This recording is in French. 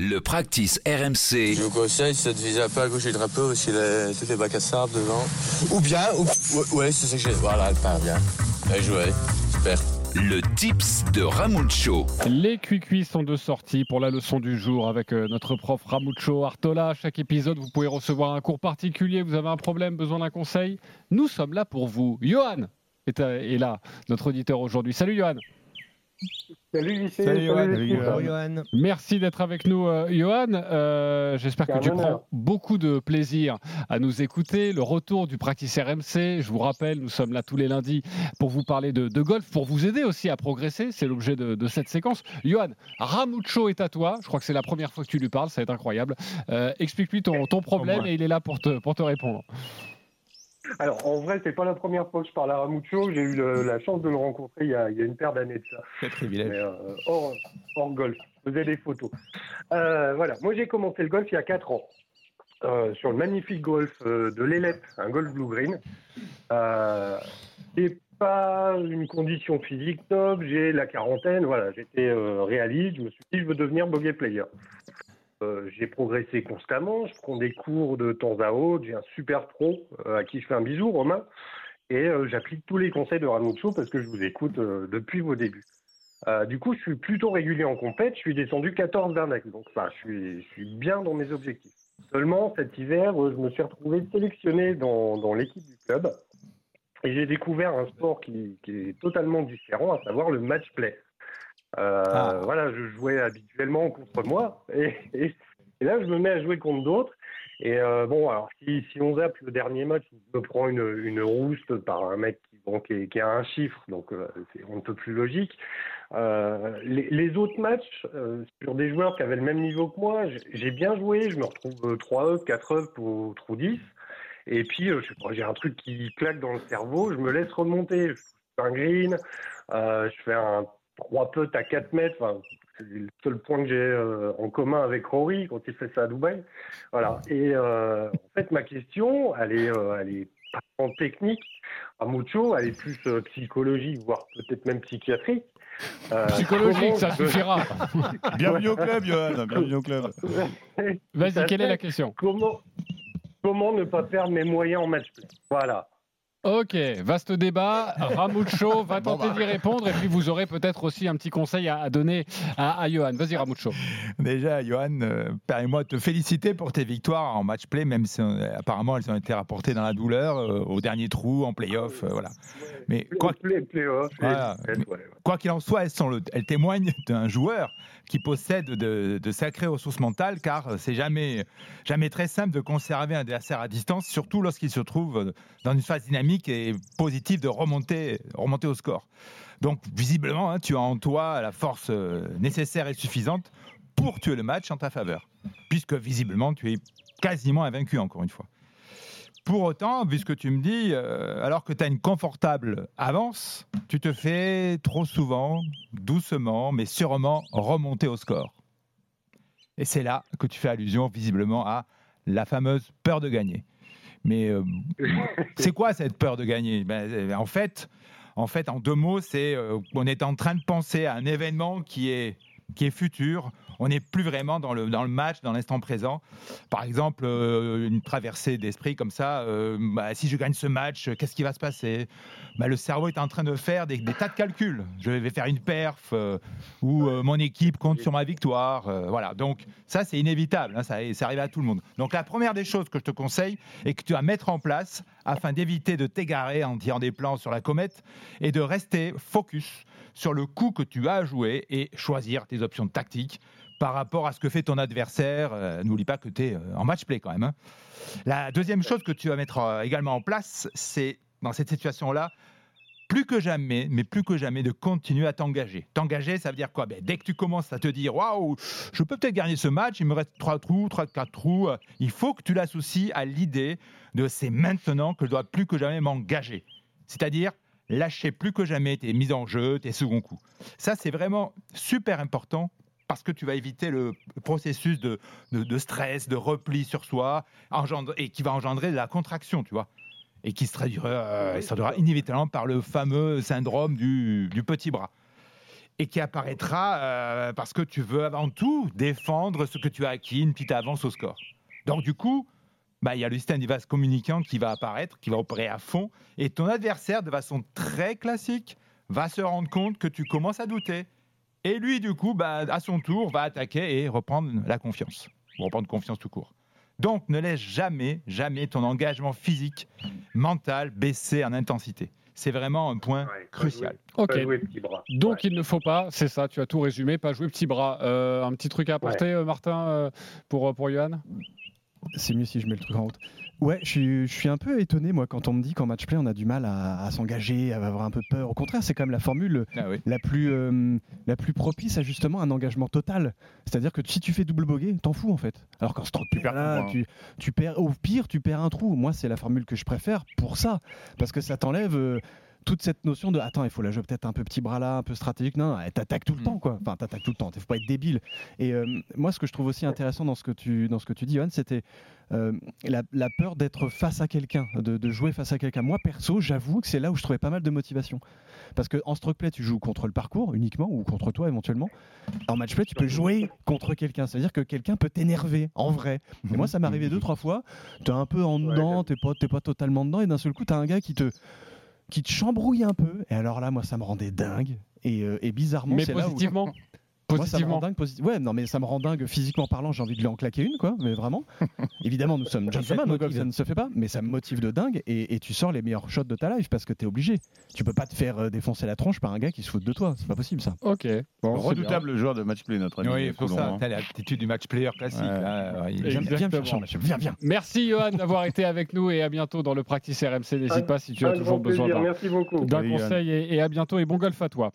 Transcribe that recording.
Le practice RMC. Je vous conseille, ça te vise peu à gauche du drapeau, aussi les, toutes les bacs à sable devant. Ou bien, ou, ouais, ouais, c'est ça que j'ai. Voilà, elle part bien. Bien joué. Super. Le tips de Ramucho. Les cuicuis sont de sortie pour la leçon du jour avec euh, notre prof Ramucho Artola. Chaque épisode, vous pouvez recevoir un cours particulier. Vous avez un problème, besoin d'un conseil? Nous sommes là pour vous. Johan est, euh, est là, notre auditeur aujourd'hui. Salut Johan. Salut lycée. Salut, Johan. Merci d'être avec nous, euh, Johan. Euh, J'espère que tu honneur. prends beaucoup de plaisir à nous écouter. Le retour du Practice RMC, je vous rappelle, nous sommes là tous les lundis pour vous parler de, de golf, pour vous aider aussi à progresser. C'est l'objet de, de cette séquence. Johan, Ramucho est à toi. Je crois que c'est la première fois que tu lui parles. Ça va être incroyable. Euh, Explique-lui ton, ton problème et il est là pour te, pour te répondre. Alors, en vrai, c'est pas la première fois que je parle à Ramucho. J'ai eu le- la chance de le rencontrer il y a, il y a une paire d'années de ça. Quel privilège. Mais, euh, hors, hors golf. Je faisais des photos. Euh, voilà. Moi, j'ai commencé le golf il y a 4 ans. euh, sur le magnifique golf euh, de l'Élette, un golf blue green. Euh, c'est pas une condition physique top. J'ai la quarantaine. Voilà. J'étais euh, réaliste. Je me suis dit, je veux devenir bogey player. Euh, j'ai progressé constamment, je prends des cours de temps à autre, j'ai un super pro euh, à qui je fais un bisou, Romain, et euh, j'applique tous les conseils de Ramucho parce que je vous écoute depuis vos débuts. Du coup, je suis plutôt régulier en compète, je suis descendu 14 d'index, donc je suis, bien dans mes objectifs. Seulement, cet hiver, je me suis retrouvé sélectionné dans, l'équipe du club et j'ai découvert un sport qui, est totalement différent, à savoir le match play. Euh, Ah. Voilà, je jouais habituellement contre moi et, là, je me mets à jouer contre d'autres. Et euh, bon, alors si, on zappe le dernier match, je me prends une, une rouste par un mec qui, bon, qui, a un chiffre, donc euh, c'est un peu plus logique. Euh, les, autres matchs euh, sur des joueurs qui avaient le même niveau que moi, j'ai- bien joué, je me retrouve euh, 3 up, 4 up ou trou 10. Et puis, euh, j'ai un truc qui claque dans le cerveau, je me laisse remonter. Je fais un green, euh, je fais un 3 putt à 4 mètres. Enfin, c'est le seul point que j'ai euh, en commun avec Rory quand il fait ça à Dubaï. Voilà. Et euh, en fait, ma question, elle est, euh, elle est pas en technique, à Mucho, elle est plus euh, psychologique, voire peut-être même psychiatrique. Euh, Psychologique, ça suffira. Bienvenue au club, Johan. Bienvenue au club. Vas-y, quelle est la question? Comment, comment ne pas perdre mes moyens en match play? Voilà. Ok, vaste débat. Ramucho va tenter d'y répondre et puis vous aurez peut-être aussi un petit conseil à, à donner à, à Johan. Vas-y, Ramucho. Déjà, Johan, euh, permets-moi de te féliciter pour tes victoires en match play, même si euh, apparemment elles ont été rapportées dans la douleur, euh, au dernier trou, en play-off. euh, voilà. Mais quoi Voilà. qu'il en soit, elles, sont le- elles témoignent d'un joueur qui possède de, de sacrées ressources mentales, car c'est jamais, jamais très simple de conserver un adversaire à distance, surtout lorsqu'il se trouve dans une phase dynamique et positive de remonter, remonter au score. Donc, visiblement, hein, tu as en toi la force euh, nécessaire et suffisante pour tuer le match en ta faveur, puisque visiblement, tu es quasiment invaincu, encore une fois. Pour autant, vu ce que tu me dis, euh, alors que tu as une confortable avance, tu te fais trop souvent, doucement, mais sûrement remonter au score. Et c'est là que tu fais allusion visiblement à la fameuse peur de gagner. Mais euh, c'est quoi cette peur de gagner? Ben, euh, En fait, en fait, en deux mots, c'est euh, qu'on est en train de penser à un événement qui est qui est futur. On n'est plus vraiment dans le, dans le match, dans l'instant présent. Par exemple, euh, une traversée d'esprit comme ça, euh, bah, si je gagne ce match, qu'est-ce qui va se passer? Bah, Le cerveau est en train de faire des, tas de calculs. Je vais faire une perf, euh, ou mon équipe compte sur ma victoire. voilà, donc ça c'est inévitable, hein, ça, ça arrive à tout le monde. Donc la première des choses que je te conseille et que tu vas mettre en place afin d'éviter de t'égarer en tirant des plans sur la comète et de rester focus sur le coup que tu as joué et choisir tes options tactiques par rapport à ce que fait ton adversaire. Euh, N'oublie pas que tu es en match play quand même. hein. La deuxième chose que tu vas mettre euh, également en place, c'est dans cette situation-là, plus que jamais, mais plus que jamais, de continuer à t'engager. T'engager, ça veut dire quoi? Ben, Dès que tu commences à te dire, waouh, je peux peut-être gagner ce match, il me reste trois trous, trois, quatre trous, euh, il faut que tu l'associes à l'idée de c'est maintenant que je dois plus que jamais m'engager. C'est-à-dire lâcher plus que jamais tes mises en jeu, tes seconds coups. Ça, c'est vraiment super important parce que tu vas éviter le processus de, de, de stress, de repli sur soi, engendre- et qui va engendrer de la contraction, tu vois, et qui se traduira, euh, se traduira inévitablement par le fameux syndrome du, du petit bras. et qui apparaîtra euh, parce que tu veux avant tout défendre ce que tu as acquis, une petite avance au score. Donc du coup, bah, il y a le système du vase communicant qui va apparaître, qui va opérer à fond, et ton adversaire, de façon très classique, va se rendre compte que tu commences à douter. Et lui, du coup, bah, à son tour, va attaquer et reprendre la confiance, ou reprendre confiance tout court. Donc ne laisse jamais, jamais ton engagement physique, mental baisser en intensité. C'est vraiment un point Ouais, pas crucial. Ok. Pas jouer petit bras. Donc Ouais. il ne faut pas, c'est ça, tu as tout résumé, pas jouer petit bras. Euh, un petit truc à apporter, euh, Martin, euh, pour, pour Johan? C'est mieux si je mets le truc en route. Ouais, je suis, je suis un peu étonné, moi, quand on me dit qu'en match play, on a du mal à, à s'engager, à avoir un peu peur. Au contraire, c'est quand même la formule Ah oui. la plus, euh, la plus propice à justement un engagement total. C'est-à-dire que si tu fais double bogey, t'en fous en fait. Alors qu'en stroke Tu tu, tu perds, au pire, tu perds un trou. Moi, c'est la formule que je préfère pour ça. Parce que ça t'enlève. euh, toute cette notion de attends il faut la jouer peut-être un peu petit bras là un peu stratégique non, non t'attaques tout le Mm. temps quoi enfin t'attaques tout le temps faut pas être débile et euh, moi ce que je trouve aussi intéressant dans ce que tu dans ce que tu dis Johan c'était euh, la, la peur d'être face à quelqu'un, de, de jouer face à quelqu'un. Moi, perso, j'avoue que c'est là où je trouvais pas mal de motivation. Parce que en stroke play, tu joues contre le parcours uniquement ou contre toi éventuellement. En match play, tu peux jouer contre quelqu'un. C'est-à-dire que quelqu'un peut t'énerver en vrai. Et moi, ça m'est arrivé deux, trois fois. Tu es un peu en dedans, t'es pas, t'es pas totalement dedans, et d'un seul coup, tu as un gars qui te qui te chambrouille un peu. Et alors là, moi, ça me rendait dingue. Et, euh, et bizarrement, Mais c'est là où- positivement moi, ça me rend dingue. Ouais, non, mais ça me rend dingue physiquement parlant. J'ai envie de lui en claquer une, quoi. Mais vraiment. Évidemment, nous sommes gentlemen motive. ça ne se fait pas. Mais ça me motive de dingue. Et, et tu sors les meilleurs shots de ta life parce que t'es obligé. Tu peux pas te faire euh, défoncer la tronche par un gars qui se fout de toi. C'est pas possible, ça. Ok. Bon, Redoutable joueur de match play, notre ami. Oui, pour Coulon, ça, hein. t'as l'attitude du match player classique. Ouais. là, ouais, Viens. Merci Johan d'avoir été avec nous et à bientôt dans le Practice RMC. N'hésite pas si tu as toujours besoin d'un conseil et à bientôt et bon golf à toi.